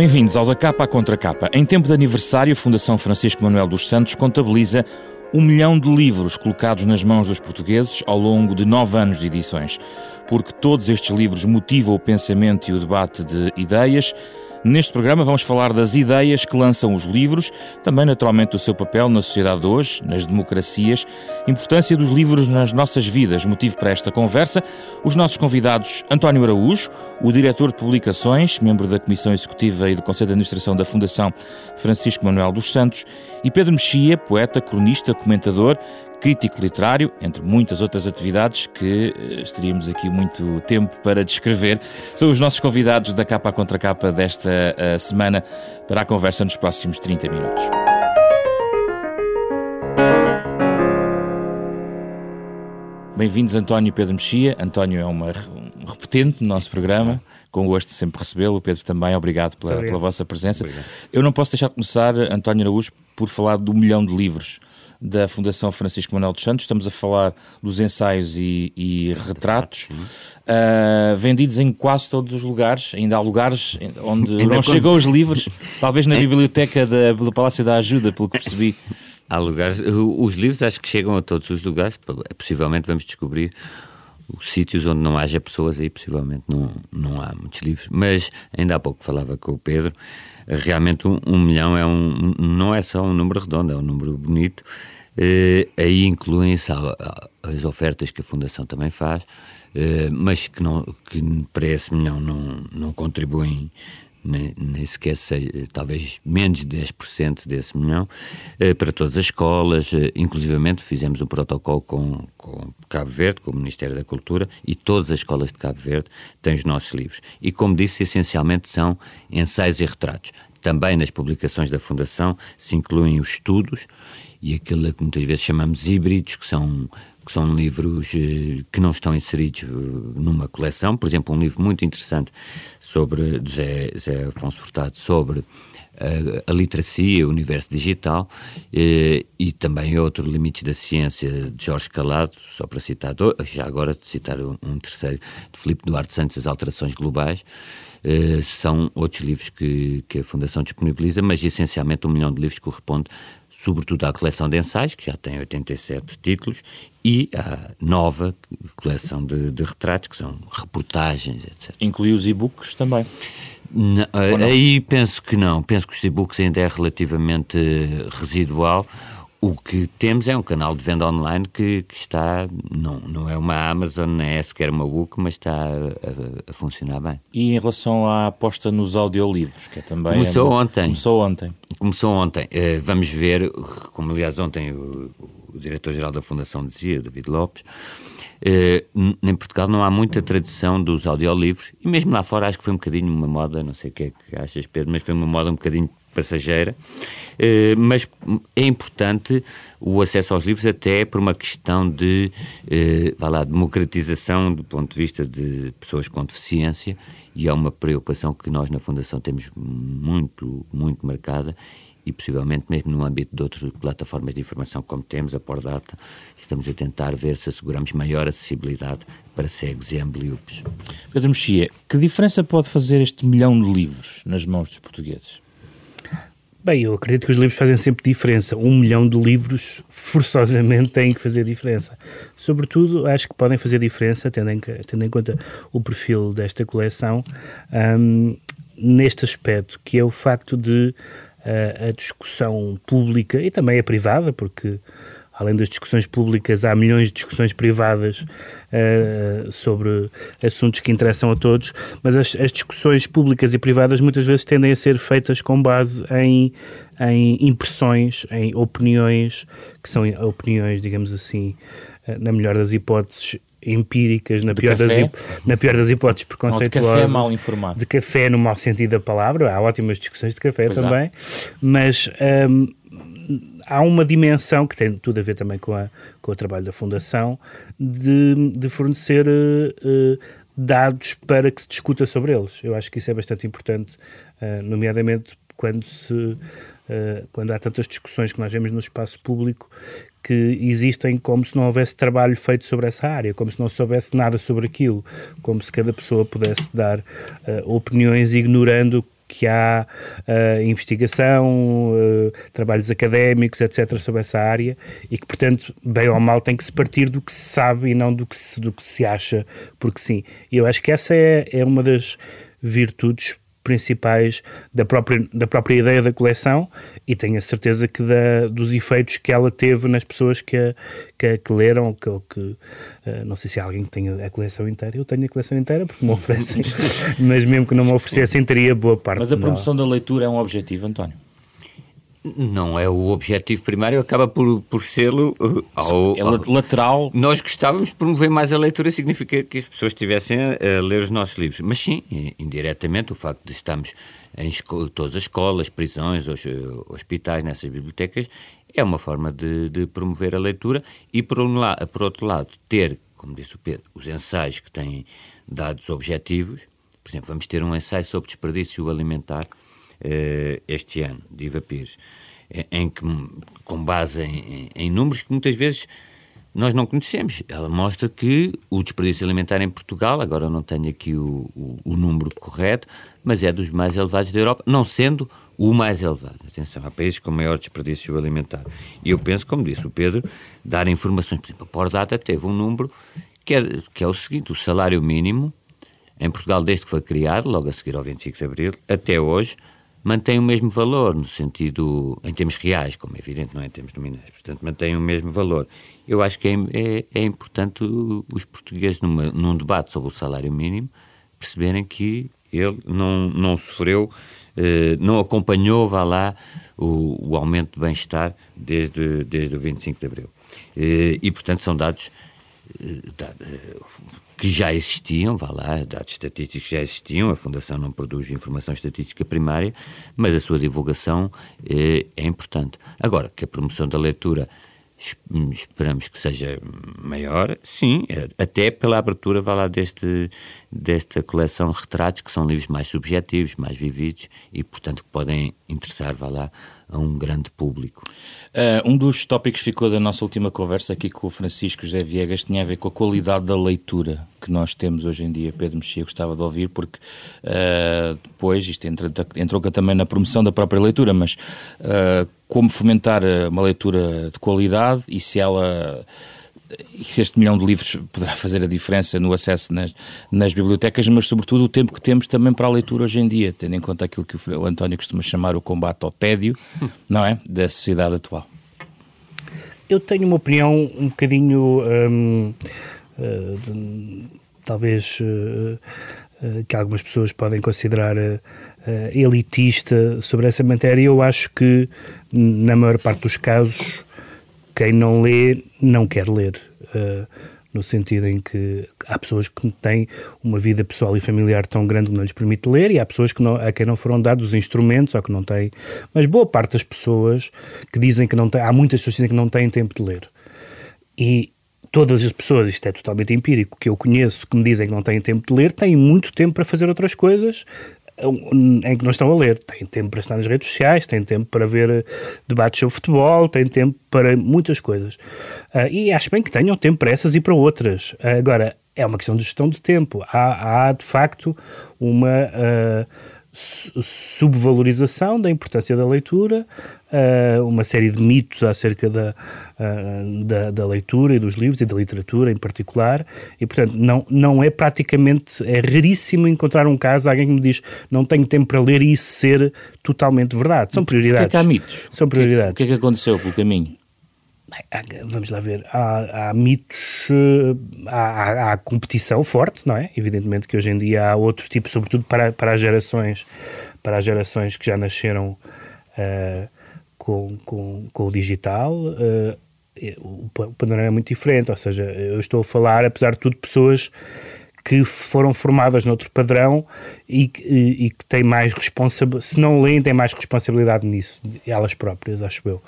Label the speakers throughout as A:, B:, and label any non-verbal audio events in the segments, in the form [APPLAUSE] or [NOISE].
A: Bem-vindos ao Da Capa à Contra Capa. Em tempo de aniversário, a Fundação Francisco Manuel dos Santos contabiliza um milhão de livros colocados nas mãos dos portugueses ao longo de nove anos de edições. Porque todos estes livros motivam o pensamento e o debate de ideias, Neste programa vamos falar das ideias que lançam os livros, também naturalmente do seu papel na sociedade de hoje, nas democracias, importância dos livros nas nossas vidas. Motivo para esta conversa, os nossos convidados António Araújo, o diretor de publicações, membro da Comissão Executiva e do Conselho de Administração da Fundação Francisco Manuel dos Santos, e Pedro Mexia, poeta, cronista, comentador, crítico literário, entre muitas outras atividades que eh, estaríamos aqui muito tempo para descrever. São os nossos convidados da capa contra capa desta uh, semana para a conversa nos próximos 30 minutos. Bem-vindos, António e Pedro Mexia. António é uma, um repetente no nosso programa, com gosto de sempre recebê-lo. O Pedro também, obrigado pela, pela vossa presença. Obrigado. Eu não posso deixar de começar, António Araújo, por falar do milhão de livros da Fundação Francisco Manuel dos Santos. Estamos a falar dos ensaios e, e retratos, uh, vendidos em quase todos os lugares. Ainda há lugares onde Ainda não chegam os livros, talvez na biblioteca da, do Palácio da Ajuda, pelo que percebi.
B: Há lugares, os livros acho que chegam a todos os lugares, possivelmente vamos descobrir os sítios onde não haja pessoas aí possivelmente não, não há muitos livros. Mas ainda há pouco falava com o Pedro, realmente um, um milhão é um, não é só um número redondo, é um número bonito. Uh, aí incluem-se as ofertas que a Fundação também faz, uh, mas que, não, que para esse milhão não, não contribuem nem, nem sequer talvez menos de 10% desse milhão, eh, para todas as escolas, eh, inclusivamente fizemos um protocolo com, com Cabo Verde, com o Ministério da Cultura, e todas as escolas de Cabo Verde têm os nossos livros. E como disse, essencialmente são ensaios e retratos. Também nas publicações da Fundação se incluem os estudos e aquilo que muitas vezes chamamos híbridos, que são que são livros eh, que não estão inseridos eh, numa coleção. Por exemplo, um livro muito interessante sobre José, José Afonso Furtado sobre a, literacia, o universo digital, eh, e também outro, Limites da Ciência, de Jorge Calado, só para citar, já agora citar um, terceiro, de Filipe Duarte Santos, As Alterações Globais. Uh, são outros livros que, que a Fundação disponibiliza, mas essencialmente um milhão de livros corresponde sobretudo à coleção de ensaios, que já tem 87 títulos, e à nova coleção de, de retratos, que são reportagens, etc.
A: Inclui os e-books também?
B: Não, aí penso que não. Penso que os e-books ainda é relativamente residual. O que temos é um canal de venda online que, que está, não, não é uma Amazon, não é sequer uma book, mas está a, a, funcionar bem.
A: E em relação à aposta nos audiolivros, que é também...
B: Começou
A: é,
B: ontem.
A: Começou ontem.
B: Começou ontem. Uh, vamos ver, como aliás ontem o, o diretor-geral da Fundação dizia, David Lopes, em Portugal não há muita tradição dos audiolivros, e mesmo lá fora acho que foi um bocadinho uma moda, não sei o que é que achas, Pedro, mas foi uma moda um bocadinho passageira, eh, mas é importante o acesso aos livros até por uma questão de, eh, vá lá, democratização do ponto de vista de pessoas com deficiência e é uma preocupação que nós na Fundação temos muito, muito marcada e possivelmente mesmo no âmbito de outras plataformas de informação como temos, a Pordata, estamos a tentar ver se asseguramos maior acessibilidade para cegos e ambliopes.
A: Pedro Mexia, que diferença pode fazer este milhão de livros nas mãos dos portugueses?
C: Bem, eu acredito que os livros fazem sempre diferença. Um milhão de livros forçosamente têm que fazer diferença. Sobretudo, acho que podem fazer diferença, tendo em, tendo em conta o perfil desta coleção, um, neste aspecto, que é o facto de a discussão pública e também a privada, porque além das discussões públicas, há milhões de discussões privadas uh, sobre assuntos que interessam a todos, mas as, as, discussões públicas e privadas muitas vezes tendem a ser feitas com base em, em impressões, em opiniões, que são opiniões, digamos assim, uh, na melhor das hipóteses, empíricas, na pior, das, na pior das hipóteses preconceituosas.
A: De café mal informado.
C: De café no mau sentido da palavra, há ótimas discussões de café pois também, há. mas um, há uma dimensão que tem tudo a ver também com, a, com o trabalho da Fundação de, de fornecer uh, dados para que se discuta sobre eles. Eu acho que isso é bastante importante, uh, nomeadamente quando se uh, quando há tantas discussões que nós vemos no espaço público que existem como se não houvesse trabalho feito sobre essa área, como se não soubesse nada sobre aquilo, como se cada pessoa pudesse dar opiniões ignorando que há uh, investigação, uh, trabalhos académicos, etc., sobre essa área e que, portanto, bem ou mal, tem que se partir do que se sabe e não do que se, do que se acha, porque sim. E eu acho que essa é, é uma das virtudes principais da própria, da própria ideia da coleção e tenho a certeza que da, dos efeitos que ela teve nas pessoas que, a, que, que leram, que, que uh, não sei se há alguém que tenha a coleção inteira, eu tenho a coleção inteira porque me [LAUGHS] oferecem, mas mesmo que não me oferecessem teria boa parte.
A: Mas a promoção da leitura é um objetivo, António?
B: Não é o objetivo primário, acaba por, por sê-lo. Uh, ao,
A: é lateral.
B: Nós gostávamos de promover mais a leitura, significa que as pessoas estivessem a, a ler os nossos livros. Mas sim, indiretamente, o facto de estarmos em todas as escolas, prisões, os, uh, hospitais, nessas bibliotecas, é uma forma de, de promover a leitura e, por, um lado, por outro lado, ter, como disse o Pedro, os ensaios que têm dados objetivos. Por exemplo, vamos ter um ensaio sobre desperdício alimentar eh, este ano, de Iva Pires, em que, com base em, em, números que muitas vezes nós não conhecemos. Ela mostra que o desperdício alimentar em Portugal, agora não tenho aqui o, o, o, número correto, mas é dos mais elevados da Europa, não sendo o mais elevado. Atenção, há países com maior desperdício alimentar. E eu penso, como disse o Pedro, dar informações. Por exemplo, a Pordata teve um número que é, que é o seguinte: o salário mínimo em Portugal, desde que foi criado, logo a seguir ao 25 de Abril, até hoje, mantém o mesmo valor, no sentido, em termos reais, como é evidente, não é em termos nominais, portanto, mantém o mesmo valor. Eu acho que é, é, é importante os portugueses, numa, num debate sobre o salário mínimo, perceberem que ele não, não sofreu, eh, não acompanhou, vá lá, o, o aumento de bem-estar desde, desde o 25 de Abril. Eh, e, portanto, são dados que já existiam, vá lá, dados estatísticos já existiam, a Fundação não produz informação estatística primária, mas a sua divulgação é, é importante. Agora, que a promoção da leitura esperamos que seja maior, sim, até pela abertura, vá lá, deste, desta coleção retratos, que são livros mais subjetivos, mais vividos e, portanto, que podem interessar, vá lá, a um grande público.
A: Uh, um dos tópicos que ficou da nossa última conversa aqui com o Francisco José Viegas tinha a ver com a qualidade da leitura que nós temos hoje em dia. Pedro Mexia gostava de ouvir, porque uh, depois, isto entra, entrou também na promoção da própria leitura, mas uh, como fomentar uma leitura de qualidade e se ela e se este milhão de livros poderá fazer a diferença no acesso nas, nas, bibliotecas, mas sobretudo o tempo que temos também para a leitura hoje em dia, tendo em conta aquilo que o António costuma chamar o combate ao tédio, [LAUGHS] não é? Da sociedade atual.
C: Eu tenho uma opinião um bocadinho, hum, uh, talvez, uh, uh, que algumas pessoas podem considerar elitista sobre essa matéria. Eu acho que, na maior parte dos casos, quem não lê não quer ler. Uh, no sentido em que há pessoas que têm uma vida pessoal e familiar tão grande que não lhes permite ler e há pessoas que não, a quem não foram dados os instrumentos ou que não têm. Mas boa parte das pessoas que dizem que não têm, há muitas pessoas que dizem que não têm tempo de ler. E todas as pessoas, isto é totalmente empírico, que eu conheço que me dizem que não têm tempo de ler, têm muito tempo para fazer outras coisas em que não estão a ler. Têm tempo para estar nas redes sociais, têm tempo para ver eh, debates sobre futebol, têm tempo para muitas coisas. Uh, e acho bem que tenham tempo para essas e para outras. Uh, agora, é uma questão de gestão de tempo. Há, há de facto uma. Uh, subvalorização da importância da leitura, uh, uma série de mitos acerca da, uh, da, da, leitura e dos livros e da literatura em particular, e portanto não, não é praticamente, é raríssimo encontrar um caso, alguém que me diz não tenho tempo para ler e isso ser totalmente verdade. São prioridades.
A: O que é que há mitos?
C: São prioridades.
A: O que é que aconteceu pelo caminho?
C: vamos lá ver, há, há mitos, eh, há, há, competição forte, não é? Evidentemente que hoje em dia há outro tipo, sobretudo para, para as gerações, para as gerações que já nasceram uh, com, com, com o digital, uh, o, panorama é muito diferente, ou seja, eu estou a falar, apesar de tudo, pessoas que foram formadas noutro padrão e, e, e que têm mais responsabilidade, se não leem, têm mais responsabilidade nisso, elas próprias, acho eu.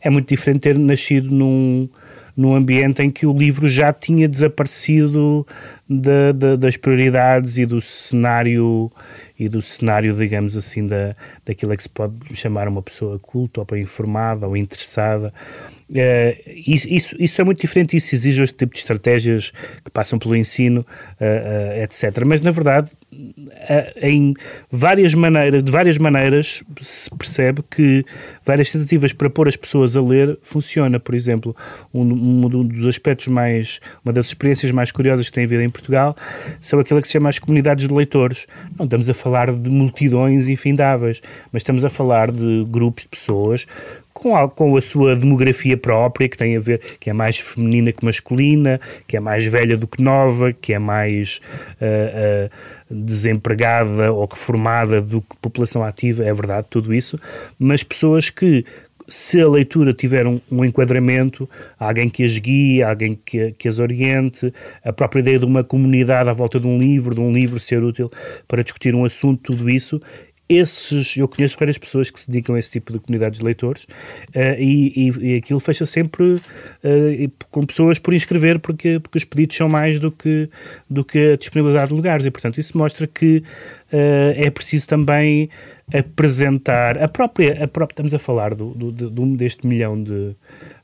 C: É muito diferente ter nascido num, num ambiente em que o livro já tinha desaparecido de, de, das prioridades e do cenário e do cenário, digamos assim, da, daquilo que se pode chamar uma pessoa culta ou bem informada ou interessada. Uh, isso, isso, é muito diferente, isso exige este tipo de estratégias que passam pelo ensino, uh, uh, etc. Mas, na verdade, em várias maneiras, de várias maneiras se percebe que várias tentativas para pôr as pessoas a ler funciona. Por exemplo, um, um dos aspectos mais, uma das experiências mais curiosas que tem havido em Portugal são aquela que se chama as comunidades de leitores. Não estamos a falar de multidões infindáveis, mas estamos a falar de grupos de pessoas com a, com a sua demografia própria, que tem a ver, que é mais feminina que masculina, que é mais velha do que nova, que é mais uh, uh, desempregada ou reformada do que população ativa, é verdade, tudo isso, mas pessoas que se a leitura tiver um, um, enquadramento, alguém que as guie, alguém que, que, as oriente, a própria ideia de uma comunidade à volta de um livro, de um livro ser útil para discutir um assunto, tudo isso, esses, eu conheço várias pessoas que se dedicam a esse tipo de comunidades de leitores uh, e, e, e, aquilo fecha sempre uh, com pessoas por inscrever porque, porque os pedidos são mais do que, do que a disponibilidade de lugares e, portanto, isso mostra que uh, é preciso também apresentar a própria, a própria estamos a falar do, do, do, deste milhão de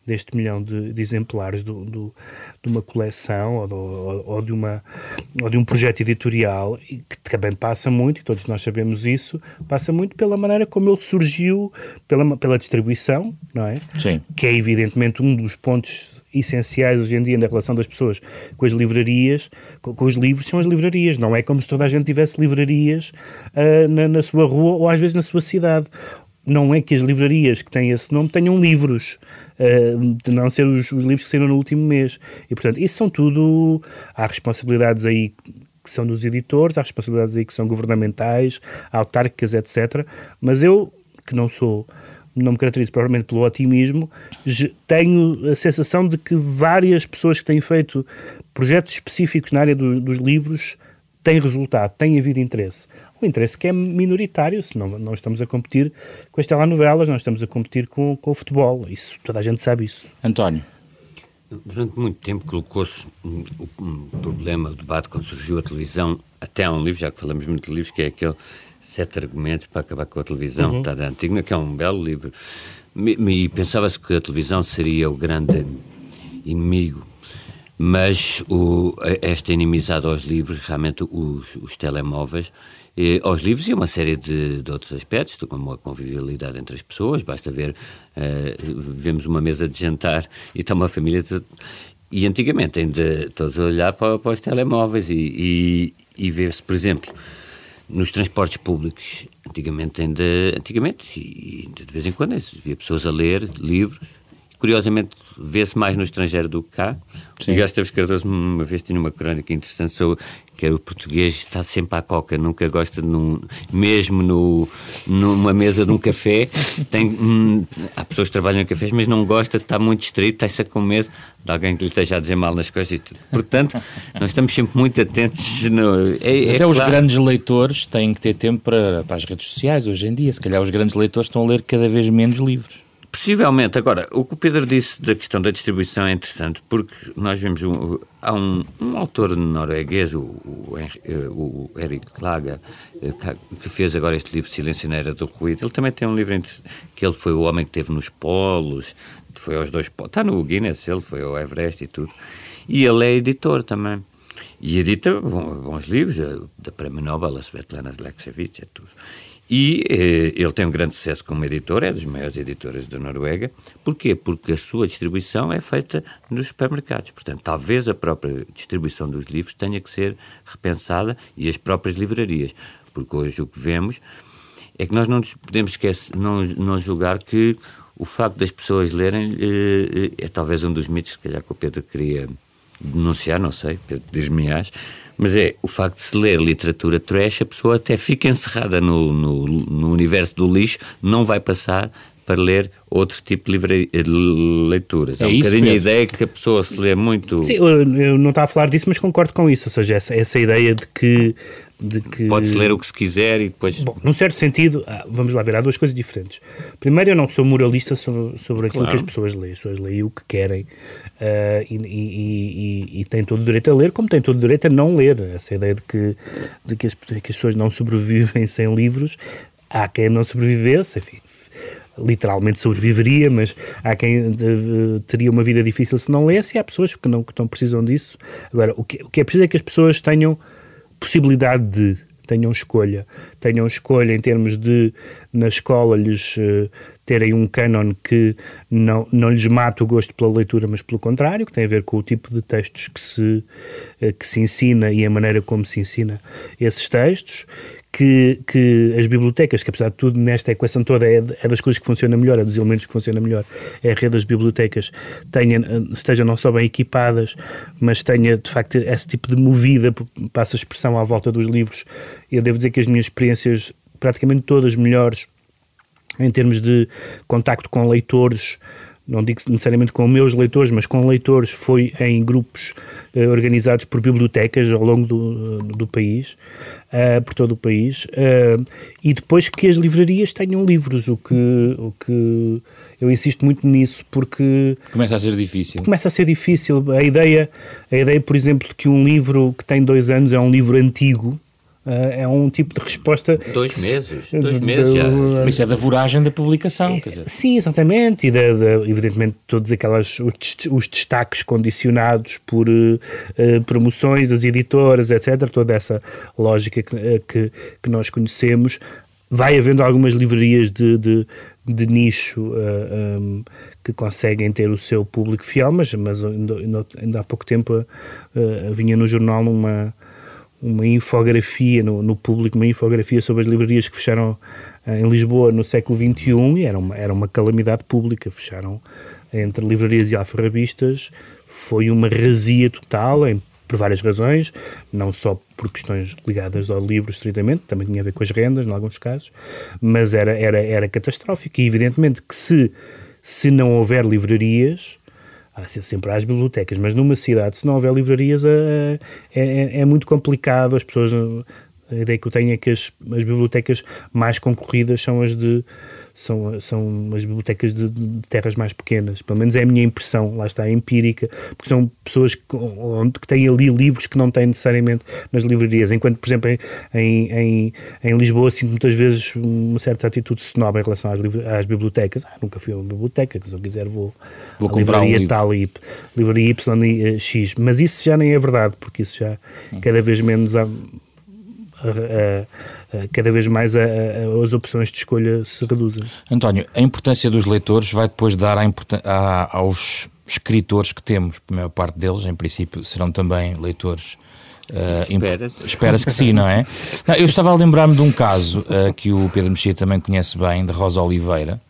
C: deste milhão de, de exemplares do, do, de uma coleção ou, do, ou, de uma, ou de um projeto editorial que também passa muito, e todos nós sabemos isso, passa muito pela maneira como ele surgiu, pela, pela distribuição, não é?
A: Sim.
C: Que é evidentemente um dos pontos essenciais hoje em dia na relação das pessoas com as livrarias, com, com os livros, são as livrarias. Não é como se toda a gente tivesse livrarias uh, na, na sua rua ou às vezes na sua cidade. Não é que as livrarias que têm esse nome tenham livros. Uh, de não ser os, os, livros que saíram no último mês. E, portanto, isso são tudo. Há responsabilidades aí que são dos editores, há responsabilidades aí que são governamentais, autárquicas, etc. Mas eu, que não sou não me caracterizo provavelmente pelo otimismo, tenho a sensação de que várias pessoas que têm feito projetos específicos na área do, dos livros têm resultado, têm havido interesse. O interesse que é minoritário, senão não estamos a competir com as telenovelas, não estamos a competir com, com o futebol. Isso, toda a gente sabe isso.
A: António.
B: Durante muito tempo colocou-se o um problema, o debate, quando surgiu a televisão, até há um livro, já que falamos muito de livros, que é aquele Sete Argumentos para Acabar com a Televisão, uhum. está da Antigna, que é um belo livro. E pensava-se que a televisão seria o grande inimigo, mas o, esta inimizade aos livros, realmente os, os telemóveis, aos livros e uma série de, de, outros aspectos, como a convivialidade entre as pessoas. Basta ver, eh, vemos uma mesa de jantar e está uma família. De, e antigamente ainda todos a olhar para, para os telemóveis e, e, e ver-se, por exemplo, nos transportes públicos, antigamente ainda, antigamente e de vez em quando, havia pessoas a ler livros. Curiosamente, vê-se mais no estrangeiro do que cá. Sim. Miguel Esteves Cardoso uma vez tinha uma crónica interessante sobre que o português está sempre à coca, nunca gosta de num, mesmo no, numa mesa de um café, [LAUGHS] tem, hum, há pessoas que trabalham em cafés, mas não gosta de estar muito distraído, está-se com medo de alguém que lhe esteja a dizer mal nas coisas e tudo. Portanto, nós estamos sempre muito atentos. No,
A: é, é até os grandes leitores têm que ter tempo para, para as redes sociais hoje em dia. Se calhar os grandes leitores estão a ler cada vez menos livros.
B: Possivelmente. Agora, o que o Pedro disse da questão da distribuição é interessante, porque nós vemos um, há um, um autor norueguês, o, o, o Eric Klaga, eh, que fez agora este livro Silencioneira do Ruído. Ele também tem um livro que ele foi o homem que teve nos polos, foi aos dois polos. Está no Guinness, ele foi ao Everest e tudo. E ele é editor também. E edita bons livros, da Prémio Nobel, a Svetlana Zlekshevich, é tudo. E eh, ele tem um grande sucesso como editor, é dos maiores editores da Noruega. Porquê? Porque a sua distribuição é feita nos supermercados. Portanto, talvez a própria distribuição dos livros tenha que ser repensada e as próprias livrarias. Porque hoje o que vemos é que nós não podemos esquecer, não, não julgar que o facto das pessoas lerem eh, é talvez um dos mitos, se calhar, que o Pedro queria denunciar, não sei, Pedro diz-me mas é o facto de se ler literatura trash, a pessoa até fica encerrada no, no, no universo do lixo, não vai passar para ler outro tipo de, livre, de leituras. É, é um isso bocadinho mesmo. a ideia que a pessoa se lê muito.
C: Sim, eu não estava a falar disso, mas concordo com isso. Ou seja, essa, essa ideia de que. Que...
B: Pode-se ler o que se quiser e depois.
C: Bom, num certo sentido, ah, vamos lá ver, há duas coisas diferentes. Primeiro, eu não sou moralista sobre, sobre aquilo claro. que as pessoas leem. As pessoas leem o que querem uh, e, e, e, e, têm todo o direito a ler, como têm todo o direito a não ler. Essa ideia de que, de que, as, que as pessoas não sobrevivem [LAUGHS] sem livros, há quem não sobrevivesse, enfim, literalmente sobreviveria, mas há quem teria uma vida difícil se não lesse e há pessoas que não, que não precisam disso. Agora, o que, o que é preciso é que as pessoas tenham possibilidade de tenham escolha. Tenham escolha em termos de, na escola, lhes uh, terem um canon que não, não lhes mata o gosto pela leitura, mas pelo contrário, que tem a ver com o tipo de textos que se, uh, que se ensina e a maneira como se ensina esses textos que, que as bibliotecas, que apesar de tudo nesta equação toda é, é das coisas que funciona melhor, é dos elementos que funciona melhor, é a rede das bibliotecas, tenha, estejam não só bem equipadas, mas tenha de facto esse tipo de movida, passa a expressão à volta dos livros. Eu devo dizer que as minhas experiências, praticamente todas melhores, em termos de contacto com leitores, não digo necessariamente com meus leitores, mas com leitores, foi em grupos eh, organizados por bibliotecas ao longo do, do país uh, por todo o país, uh, e depois que as livrarias tenham livros, o que, o que eu insisto muito nisso porque...
A: Começa a ser difícil.
C: Começa a ser difícil. A ideia, a ideia, por exemplo, de que um livro que tem dois anos é um livro antigo, é um tipo de resposta.
B: Dois meses, dois meses já.
A: Isso é da voragem da publicação. Quer dizer.
C: Sim, exatamente. E, da, da, evidentemente, todos aquelas, os, os destaques condicionados por uh, promoções das editoras, etc. Toda essa lógica que, que, que nós conhecemos. Vai havendo algumas livrarias de, de, de nicho uh, um, que conseguem ter o seu público fiel, mas, mas ainda, ainda há pouco tempo vinha no jornal uma uma infografia no, no, público, uma infografia sobre as livrarias que fecharam uh, em Lisboa no século XXI e era uma, era uma calamidade pública. Fecharam entre livrarias e alfarrabistas, foi uma razia total, em, por várias razões, não só por questões ligadas ao livro estritamente, também tinha a ver com as rendas, em alguns casos, mas era, era, era catastrófico. E evidentemente que se, se não houver livrarias há sempre as bibliotecas, mas numa cidade, se não houver livrarias, é, é, é, muito complicado. As pessoas, a ideia que eu tenho é que as, as bibliotecas mais concorridas são as de são, são as bibliotecas de, de, terras mais pequenas. Pelo menos é a minha impressão, lá está, empírica, porque são pessoas que, onde, que têm ali livros que não têm necessariamente nas livrarias. Enquanto, por exemplo, em, em, em Lisboa, sinto muitas vezes uma certa atitude snob em relação às, às bibliotecas. Ah, nunca fui a uma biblioteca, se eu quiser vou,
A: vou comprar livraria um
C: tal e livraria Y e X. Mas isso já nem é verdade, porque isso já cada vez menos há, cada vez mais a, a, as opções de escolha se reduzem.
A: António, a importância dos leitores vai depois dar a, aos escritores que temos, a maior parte deles, em princípio, serão também leitores.
B: Uh, Espera-se.
A: Espera-se que sim, não é? Não, eu estava a lembrar-me de um caso uh, que o Pedro Mexia também conhece bem, de Rosa Oliveira,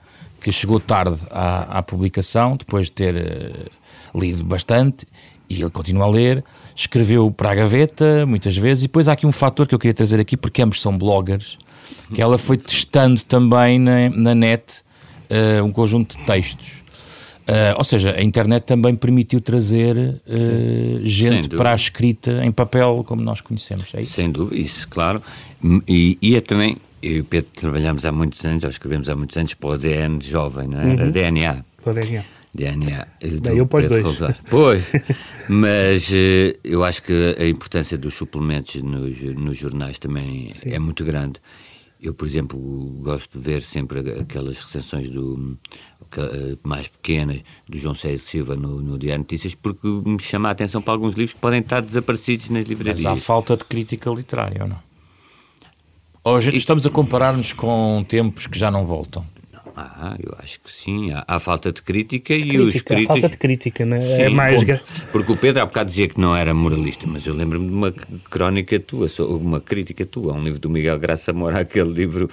A: que chegou tarde à, à publicação, depois de ter uh, lido bastante, e ele continua a ler, escreveu para a gaveta muitas vezes, e depois há aqui um fator que eu queria trazer aqui, porque ambos são bloggers, que ela foi testando também na, na net uh, um conjunto de textos. Uh, ou seja, a internet também permitiu trazer uh, gente para a escrita em papel como nós conhecemos. É
B: Sem dúvida, isso, claro. E, e é também, eu e o Pedro trabalhamos há muitos anos, ou escrevemos há muitos anos para o ADN jovem, não é? Era uhum. DNA.
C: Para o DNA.
B: DNA.
C: Bem, eu pós dois. [LAUGHS]
B: Pois, mas uh, eu acho que a importância dos suplementos nos, nos jornais também Sim. é muito grande. Eu, por exemplo, gosto de ver sempre aquelas recensões do, eh, mais pequenas do João César Silva no, no Diário Notícias, porque me chama a atenção para alguns livros que podem estar desaparecidos nas livrarias.
A: Mas há falta de crítica literária, ou não? Hoje estamos a comparar-nos com tempos que já não voltam.
B: Ah, eu acho que sim. Há, há falta de crítica
C: de
B: e os
C: críticos... falta de crítica, né? Sim, é mais... Ponto.
B: Porque o Pedro há bocado dizia que não era moralista, mas eu lembro-me de uma crónica tua, uma crítica tua, um livro do Miguel Graça Moura, [LAUGHS] aquele livro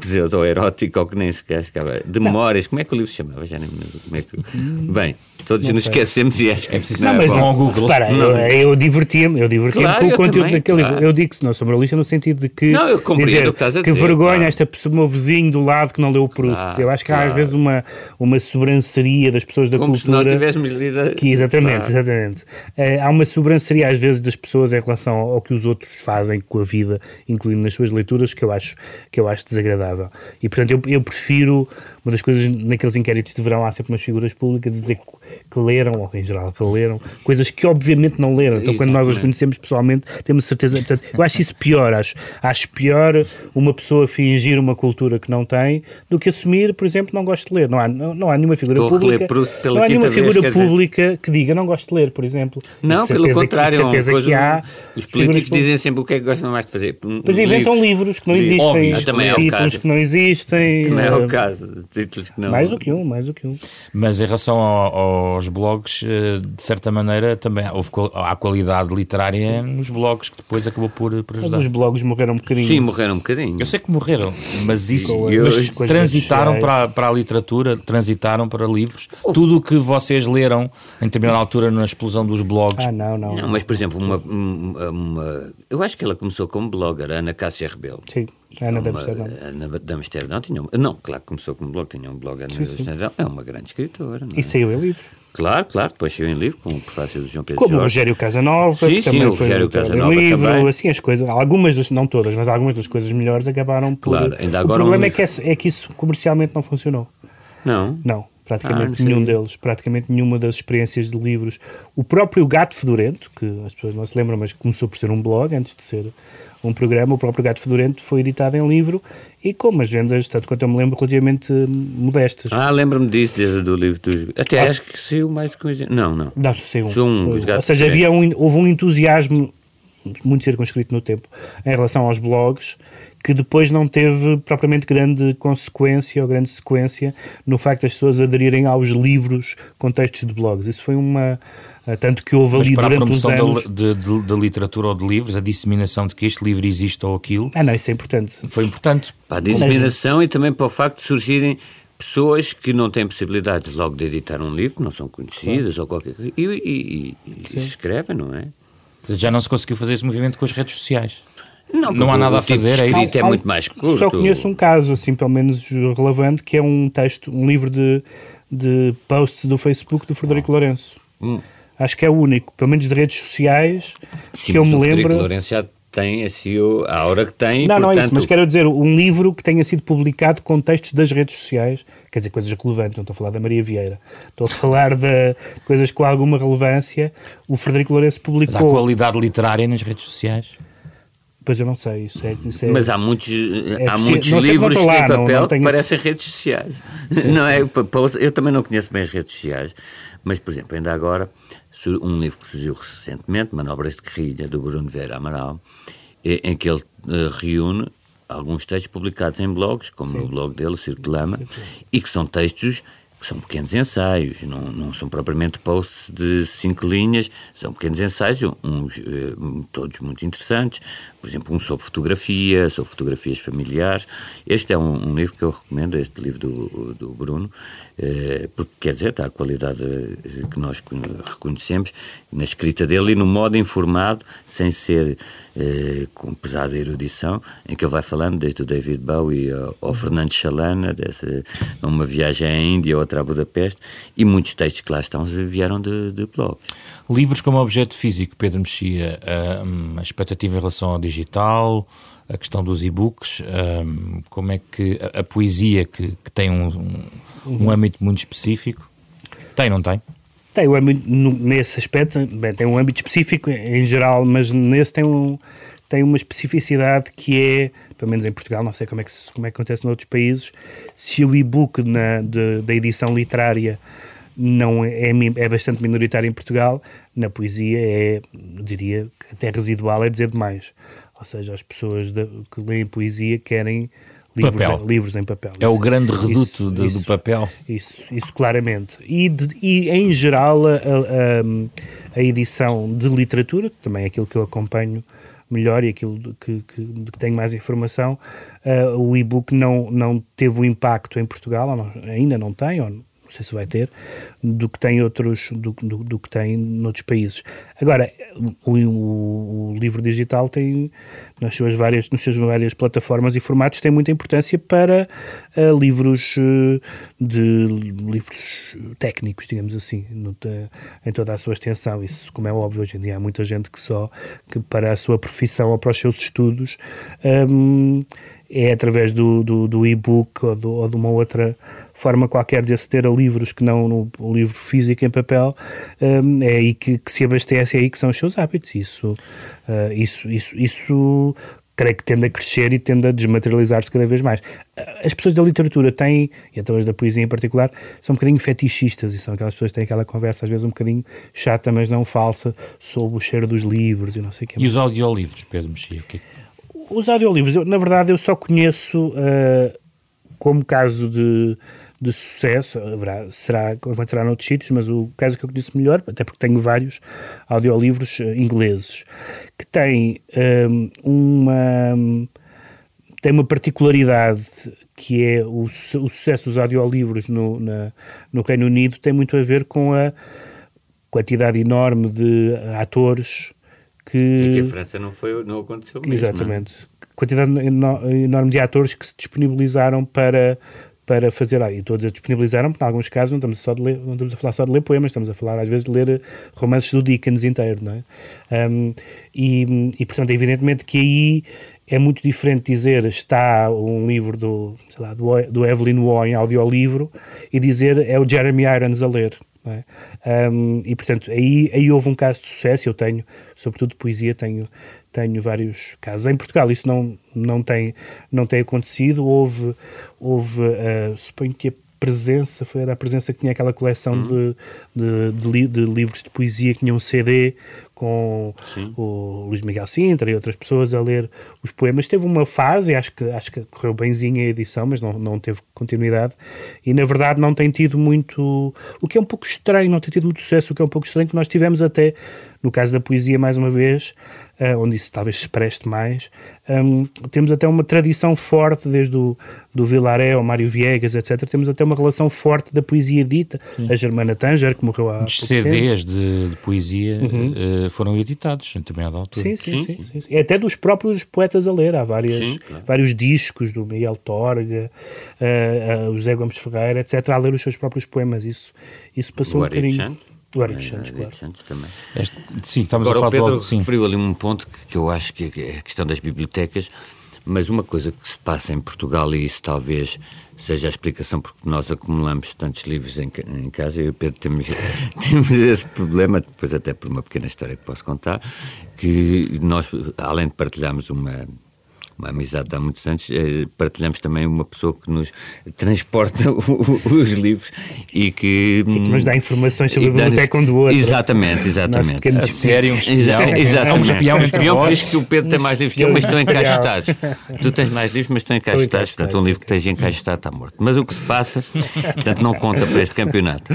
B: pseudo-erótico, ou que nem sequer ficava... De memórias, como é que o livro se chamava? Já nem me lembro como é que... Bem, todos não nos sei. esquecemos e acho que é
C: preciso... Não, mas não, Google. Repara, eu, eu divertia-me, eu divertia claro, com o conteúdo também, daquele claro. livro. Eu digo que não sou moralista no sentido de que...
B: Não, eu compreendo dizer, o que estás a dizer.
C: Que vergonha claro. esta pessoa, o meu vizinho do lado que não leu o Proust. Claro, eu acho que às vezes uma, uma sobranceria das pessoas da
B: Como
C: cultura.
B: Como se nós tivéssemos lido.
C: Que, exatamente, exatamente. Uh, há uma sobranceria às vezes das pessoas em relação ao, ao, que os outros fazem com a vida, incluindo nas suas leituras, que eu acho, que eu acho desagradável. E portanto eu, eu prefiro, uma das coisas naqueles inquéritos de verão há sempre umas figuras públicas a dizer que que leram, ou em geral que leram, coisas que obviamente não leram. Então, quando nós os conhecemos pessoalmente, temos certeza. Portanto, eu acho isso pior. Acho, acho pior uma pessoa fingir uma cultura que não tem do que assumir, por exemplo, não gosto de ler. Não há, não, não há nenhuma figura
B: Estou
C: pública. Não há nenhuma figura vez, pública dizer... que diga não gosto de ler, por exemplo.
B: Não, pelo contrário. Que, certeza que há. Os políticos dizem sempre o que é que gostam mais de fazer.
C: Pois inventam livros que não existem, Óbvio,
B: também
C: títulos
B: é
C: que não existem.
B: Também é o caso. Títulos que não...
C: Mais do que um, mais do que um.
A: Mas em relação aos blogs, eh, de certa maneira, também houve, há qualidade literária Sim. nos blogs que depois acabou por, por ajudar.
C: Mas os blogs morreram um bocadinho.
B: Sim, morreram um bocadinho.
A: Eu sei que morreram, mas isso mas transitaram para, para a literatura, transitaram para livros. Tudo o que vocês leram em determinada altura na explosão dos blogs.
C: Ah, não, não.
B: Não, mas por exemplo, uma, uma, eu acho que ela começou como blogger, Ana Cássia Rebelo.
C: Sim. Ana de Amsterdão.
B: Ana de Amsterdão tinha um, Não, claro que começou como blog, tinha um blog Ana sim, de Amsterdão. É uma grande escritora.
C: e é? saiu em livro.
B: Claro, claro, depois saiu em livro com o prefácio do João Pedro
C: Como
B: Jorge.
C: o Rogério Casanova,
B: sim, sim, também o foi Rogério Casanova
C: em livro,
B: também.
C: assim as coisas, algumas das, não todas, mas algumas das coisas melhores acabaram por...
B: Claro, ainda agora
C: o problema
B: um...
C: é, que é, é que isso comercialmente não funcionou.
B: Não?
C: Não. Praticamente ah, nenhum deles, praticamente nenhuma das experiências de livros. O próprio Gato Fedorento, que as pessoas não se lembram, mas começou por ser um blog antes de ser um programa, o próprio Gato Fedorento foi editado em livro e com umas vendas, tanto quanto eu me lembro, relativamente modestas.
B: Ah, lembro-me disso, desde do livro dos... Até acho que saiu mais do que um... Não, não.
C: Não, saiu um.
B: Saiu um
C: Ou seja, havia um, houve um entusiasmo muito circunscrito no tempo em relação aos blogs que depois não teve propriamente grande consequência ou grande sequência no facto das pessoas aderirem aos livros com textos de blogs. Isso foi uma. Eh, tanto que houve ali
A: Mas para a promoção
C: anos...
A: da, de, literatura ou de livros, a disseminação de que este livro existe ou aquilo.
C: Ah, não, isso é importante.
A: Foi importante.
B: Para a disseminação Mas... e também para o facto de surgirem pessoas que não têm possibilidades logo de editar um livro, não são conhecidas claro. ou qualquer coisa, e, e, e, e escrevem, não é?
A: Já não se conseguiu fazer esse movimento com as redes sociais.
B: Não,
A: não há nada a fazer, é
B: isso? é muito mais curto.
C: Só conheço um caso, assim, pelo menos relevante, que é um texto, um livro de, de posts do Facebook do Frederico Lourenço. Hum. Acho que é o único, pelo menos de redes sociais,
B: Sim,
C: que eu me lembro.
B: Frederico Lourenço já tem assim a hora que tem.
C: Não,
B: portanto...
C: não é isso, mas quero dizer, um livro que tenha sido publicado com textos das redes sociais, quer dizer, coisas relevantes, não estou a falar da Maria Vieira, estou a falar de coisas com alguma relevância. O Frederico Lourenço publicou.
A: Mas há qualidade literária nas redes sociais?
C: Pois eu não sei, isso é, isso é
B: Mas há muitos, é há muitos livros lá, de papel não, não que parecem redes sociais. [LAUGHS] não é, eu também não conheço bem as redes sociais, mas, por exemplo, ainda agora, um livro que surgiu recentemente, Manobras de Guerrilha, do Bruno Vieira Amaral, em que ele uh, reúne alguns textos publicados em blogs, como Sim. no blog dele, o Circo de Lama, e que são textos são pequenos ensaios, não, não são propriamente posts de cinco linhas, são pequenos ensaios, uns, eh, todos muito interessantes, por exemplo, um sobre fotografia, sobre fotografias familiares. Este é um, um livro que eu recomendo, este livro do, do Bruno, porque quer dizer, está a qualidade eh, que nós reconhecemos na escrita dele e no modo informado, sem ser eh, com pesada erudição, em que ele vai falando desde o David Bowie ao, ao Fernando Chalana, dessa, uma viagem à Índia, outra a Budapeste, e muitos textos que lá estão vieram de, de blogs.
A: Livros como objeto físico, Pedro Mexia, a, a expectativa em relação ao digital, a questão dos e-books, como é que a, a poesia que, que tem um, um, um âmbito muito específico, tem, não tem?
C: Tem, nesse aspecto, bem, tem um âmbito específico em geral, mas nesse tem, um, tem uma especificidade que é, pelo menos em Portugal, não sei como é que, como é que acontece noutros países, se o e-book da edição literária não é, é bastante minoritário em Portugal, na poesia é, diria até residual é dizer demais. Ou seja, as pessoas de, que leem poesia querem livros, papel. Em, livros em papel.
A: É isso, o grande reduto isso, de, isso, do papel.
C: Isso, isso claramente. E, de, e em geral, a, a, a, edição de literatura, também é aquilo que eu acompanho melhor e aquilo que, que, que tenho mais informação, uh, o e-book não, não teve o impacto em Portugal, não, ainda não tem, ou não sei se vai ter, do que tem outros, do, do, do que tem noutros países. Agora, o, o, livro digital tem, nas suas, várias, nas suas várias plataformas e formatos, tem muita importância para uh, livros uh, de livros técnicos, digamos assim, no, em toda a sua extensão. Isso, como é óbvio, hoje em dia há muita gente que só, que para a sua profissão ou para os seus estudos, um, é através do, do, do e-book ou, do, ou, de uma outra forma qualquer de aceder a livros que não no, o livro físico em papel, um, é aí que, que, se abastece, é aí que são os seus hábitos. Isso, uh, isso, isso, isso creio que tende a crescer e tende a desmaterializar-se cada vez mais. As pessoas da literatura têm, e até as da poesia em particular, são um bocadinho fetichistas e são aquelas pessoas que têm aquela conversa às vezes um bocadinho chata, mas não falsa, sobre o cheiro dos livros e não sei o que.
A: E os audiolivros, Pedro Mexia? Que...
C: Os audiolivros, eu, na verdade, eu só conheço uh, como caso de de sucesso, haverá, será, encontrará noutros sítios, mas o caso que eu conheço melhor, até porque tenho vários audiolivros uh, ingleses, que têm um, uma, tem uma particularidade que é o, o sucesso dos audiolivros no, na, no Reino Unido tem muito a ver com a quantidade enorme de atores que...
B: Aqui em França não, foi, não aconteceu mesmo,
C: Exatamente. Não? Quantidade enorme de atores que se disponibilizaram para para fazer, ah, e estou a disponibilizaram, porque em alguns casos não estamos, só de ler, não estamos a falar só de ler poemas, estamos a falar às vezes de ler romances do Dickens inteiro, não é? Um, e, e, portanto, evidentemente que aí é muito diferente dizer está um livro do, sei lá, do, do Evelyn Waugh em audiolivro e dizer é o Jeremy Irons a ler. É? Um, e portanto aí, aí houve um caso de sucesso, eu tenho, sobretudo de poesia, tenho, tenho vários casos. Em Portugal isso não, não, tem, não tem acontecido, houve, houve uh, suponho que a presença, foi a presença que tinha aquela coleção uhum. de, de, de, de, livros de poesia que tinha um CD com Sim. o Luís Miguel Sintra e outras pessoas a ler os poemas. Teve uma fase, acho que, acho que correu bemzinha a edição, mas não, não teve continuidade. E na verdade não tem tido muito. O que é um pouco estranho, não tem tido muito sucesso, o que é um pouco estranho, que nós tivemos até, no caso da poesia, mais uma vez, uh, onde isso talvez se preste mais. Um, temos até uma tradição forte, desde o do Vilaré ao Mário Viegas, etc. Temos até uma relação forte da poesia dita. Sim. A Germana Tanger, que morreu há.
A: Os CDs de, de, poesia uhum. uh, foram editados também à altura.
C: Sim sim, sim, sim, sim. até dos próprios poetas a ler. Há várias, claro. vários discos do Miguel Torga, uh, uh, o José Gomes Ferreira, etc., a ler os seus próprios poemas. Isso, isso passou um bocadinho.
B: Do Eric Santos, claro. Santos também.
A: Este, sim, estamos
B: Agora,
A: a falar
B: o Pedro
A: logo, sim.
B: referiu ali um ponto que, que eu acho que é a questão das bibliotecas, mas uma coisa que se passa em Portugal, e isso talvez seja a explicação porque nós acumulamos tantos livros em, em casa, e o Pedro temos, [LAUGHS] temos esse problema, depois até por uma pequena história que posso contar, que nós, além de partilharmos uma uma amizade há muitos anos, eh, partilhamos também uma pessoa que nos transporta [LAUGHS] os livros e que...
C: Que nos dá informações sobre a biblioteca um do outro.
B: Exatamente, exatamente.
A: A sério, um espião.
B: Exatamente. Um espião, um espião que diz que o Pedro tem mais livros que eu, mas estão encaixetados. Tu tens mais livros, mas estão encaixetados. Portanto, um livro que esteja encaixetado está morto. Mas o que se passa, portanto, não conta para este campeonato.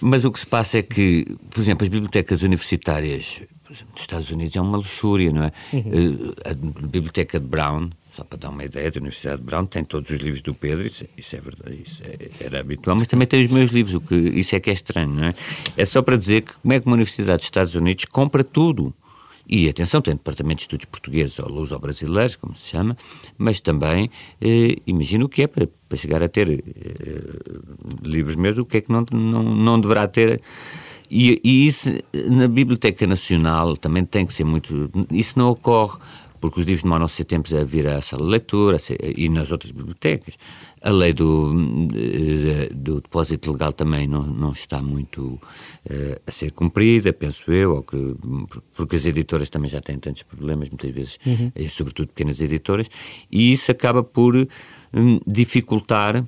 B: Mas o que se passa é que, por exemplo, as bibliotecas universitárias nos Estados Unidos é uma luxúria, não é? Uhum. A Biblioteca de Brown, só para dar uma ideia, da Universidade de Brown tem todos os livros do Pedro, isso, isso é verdade, isso é, era habitual, mas também tem os meus livros, o que, isso é que é estranho, não é? É só para dizer que como é que uma Universidade dos Estados Unidos compra tudo. E atenção, tem departamento de estudos portugueses ou luso-brasileiros, como se chama, mas também eh, imagino o que é para, para chegar a ter eh, livros meus, o que é que não, não, não deverá ter e, e, isso na Biblioteca Nacional também tem que ser muito. Isso não ocorre, porque os livros demoram ser tempos a vir à sala de leitura ser, e nas outras bibliotecas. A lei do, do depósito legal também não, não está muito uh, a ser cumprida, penso eu, que, porque as editoras também já têm tantos problemas, muitas vezes, uhum. sobretudo pequenas editoras, e isso acaba por um, dificultar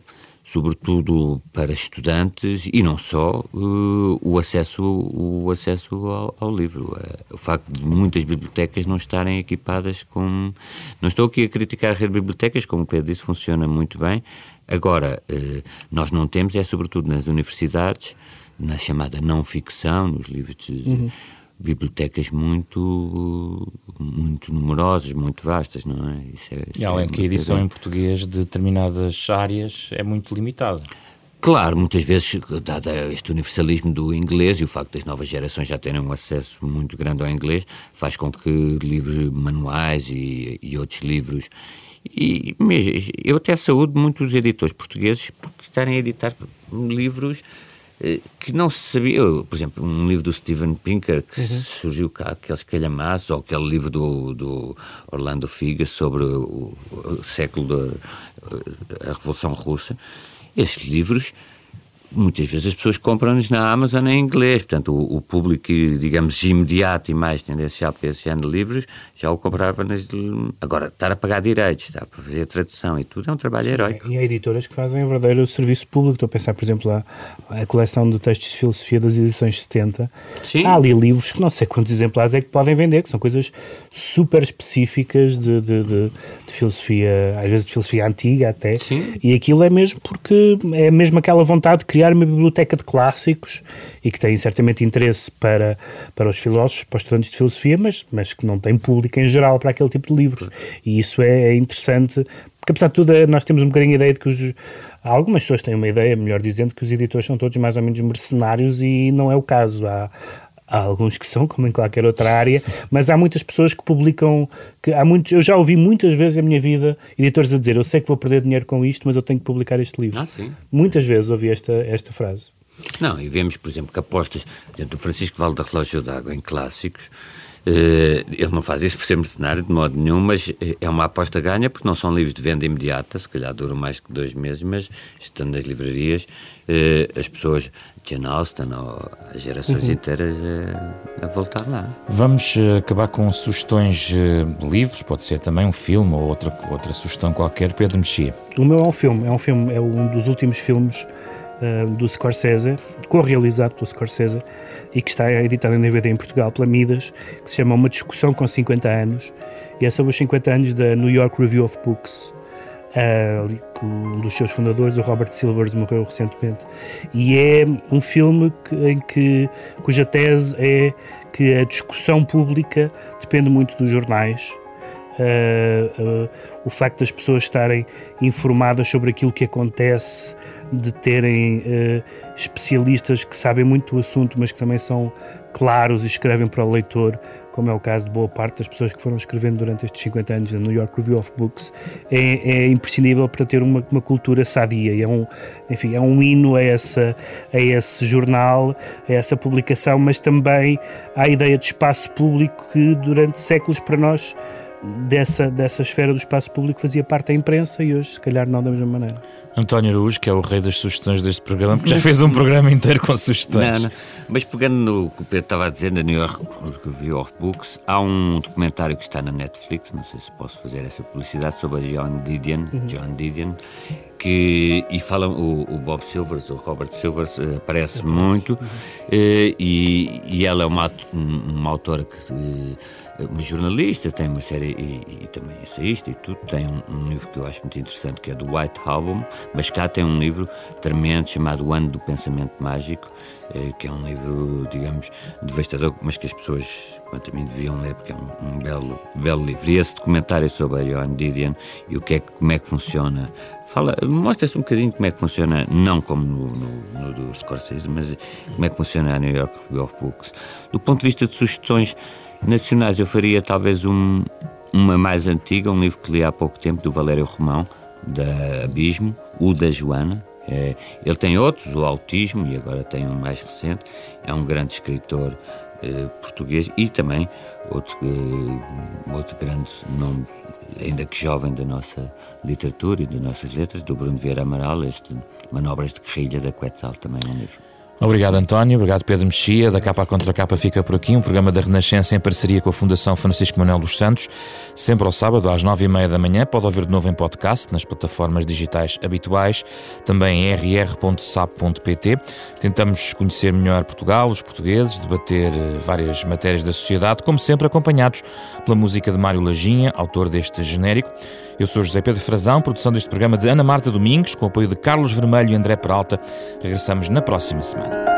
B: sobretudo para estudantes e não só, uh, o acesso, o acesso ao, ao livro. Uh, o facto de muitas bibliotecas não estarem equipadas com. Não estou aqui a criticar as bibliotecas, como o Pedro disse, funciona muito bem. Agora, uh, nós não temos, é sobretudo nas universidades, na chamada não ficção, nos livros de. Uhum bibliotecas muito muito numerosas, muito vastas, não é?
A: Isso é isso e além é que a edição coisa... em português de determinadas áreas é muito limitada.
B: Claro, muitas vezes, dado este universalismo do inglês e o facto das novas gerações já terem um acesso muito grande ao inglês, faz com que livros manuais e, e outros livros. E mesmo, eu até saúdo muitos editores portugueses porque estarem a editar livros que não se sabia. Eu, por exemplo, um livro do Steven Pinker que uhum. surgiu cá, aqueles calhamaços, ou aquele livro do, do Orlando Figas sobre o, o século da Revolução Russa. Esses livros muitas vezes as pessoas compram-nos na Amazon em inglês, portanto o, o, público, digamos, imediato e mais tendencial para esse género de livros já o comprava nas... Agora, estar a pagar direitos, está para fazer a tradução e tudo, é um trabalho heróico.
C: E há editoras que fazem um verdadeiro serviço público, estou a pensar, por exemplo, a, a coleção de textos de filosofia das edições 70. Sim. Há ali livros que não sei quantos exemplares é que podem vender, que são coisas super específicas de, de, de, de filosofia, às vezes de filosofia antiga até, Sim. e aquilo é mesmo porque é mesmo aquela vontade de criar uma biblioteca de clássicos e que tem certamente interesse para, para os filósofos, para os estudantes de filosofia, mas, mas que não tem público em geral para aquele tipo de livros. E isso é, é interessante, porque apesar de tudo é, nós temos um bocadinho a ideia de que os, algumas pessoas têm uma ideia, melhor dizendo, que os editores são todos mais ou menos mercenários e não é o caso. Há, Há alguns que são, como em qualquer outra área, mas há muitas pessoas que publicam. Que há muitos, eu já ouvi muitas vezes na minha vida editores a dizer: Eu sei que vou perder dinheiro com isto, mas eu tenho que publicar este livro.
B: Ah, sim.
C: Muitas vezes ouvi esta, esta frase.
B: Não, e vemos, por exemplo, que apostas dentro do Francisco Valde da Relógio d'Água em clássicos ele não faz isso por ser mercenário de modo nenhum, mas é uma aposta ganha porque não são livros de venda imediata, se calhar duram mais que dois meses, mas estando nas livrarias, uh, as pessoas, Jane Austen ou as gerações uhum. inteiras uh, a voltar lá.
A: Vamos acabar com sugestões de livros, pode ser também um filme ou outra, outra sugestão qualquer. Pedro Mexia.
C: O meu é um filme, é um filme, é um dos últimos filmes do Scorsese, co-realizado pelo Scorsese e que está editado em DVD em Portugal pela Midas, que se chama Uma Discussão com 50 Anos, e é sobre os 50 anos da New York Review of Books. Uh, um dos seus fundadores, o Robert Silvers, morreu recentemente. E é um filme que, em que, cuja tese é que a discussão pública depende muito dos jornais. Uh, uh, o facto das pessoas estarem informadas sobre aquilo que acontece, de terem especialistas que sabem muito do assunto, mas que também são claros e escrevem para o leitor, como é o caso de boa parte das pessoas que foram escrevendo durante estes 50 anos na New York Review of Books, é, é imprescindível para ter uma, uma cultura sadia. É um, enfim, é um hino a, essa, a esse jornal, a essa publicação, mas também à ideia de espaço público que durante séculos para nós dessa, dessa esfera do espaço público fazia parte da imprensa e hoje, se calhar, não da mesma maneira.
A: António Araújo, que é o rei das sugestões deste programa, porque já fez um programa inteiro com sugestões. Não, não.
B: Mas pegando no que o Pedro estava a dizer, na New York Review of Books, há um documentário que está na Netflix, não sei se posso fazer essa publicidade, sobre a John Didion, uhum. John Didion que, e fala o, o, Bob Silvers, o Robert Silvers, uh, aparece muito, uhum. uh, e, e ela é uma, uma autora que uma jornalista, tem uma série e, e também ensaísta e tudo. Tem um, um, livro que eu acho muito interessante que é do White Album, mas cá tem um livro tremendo chamado O Ano do Pensamento Mágico, eh, que é um livro, digamos, devastador, mas que as pessoas, quanto a mim, deviam ler, porque é um, um belo, belo livro. E esse documentário sobre a Joan Didion e o que é, como é que funciona fala, mostra-se um bocadinho como é que funciona, não como no, no, no, do Scorsese, mas como é que funciona a New York Review of Books. Do ponto de vista de sugestões, Nacionais, eu faria talvez um, uma mais antiga, um livro que li há pouco tempo, do Valério Romão, da Abismo, o da Joana. É, ele tem outros, o Autismo, e agora tem um mais recente. É um grande escritor eh, português e também outro, eh, outro grande nome, ainda que jovem, da nossa literatura e das nossas letras, do Bruno Vieira Amaral, este Manobras de Guerrilha da Quetzal, também é um livro.
A: Obrigado, António. Obrigado, Pedro Mexia. Da capa contra capa fica por aqui um programa da Renascença em parceria com a Fundação Francisco Manuel dos Santos, sempre ao sábado às nove e meia da manhã. Pode ouvir de novo em podcast nas plataformas digitais habituais, também em rr.sap.pt. Tentamos conhecer melhor Portugal, os portugueses, debater eh, várias matérias da sociedade, como sempre acompanhados pela música de Mário Laginha, autor deste genérico. Eu sou José Pedro Frazão, produção deste programa de Ana Marta Domingos, com o apoio de Carlos Vermelho e André Peralta. Regressamos na próxima semana.